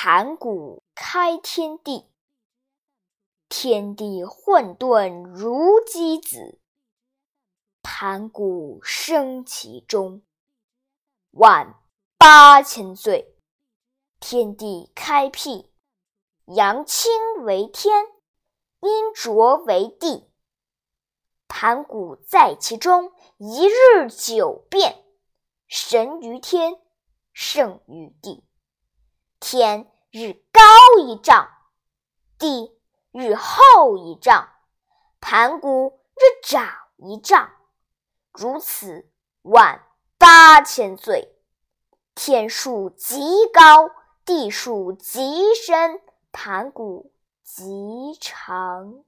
盘古开天地，天地混沌如鸡子。盘古生其中，万八千岁。天地开辟，阳清为天，阴浊为地。盘古在其中，一日九变，神于天，圣于地。天日高一丈，地日厚一丈，盘古日长一丈。如此万八千岁，天数极高，地数极深，盘古极长。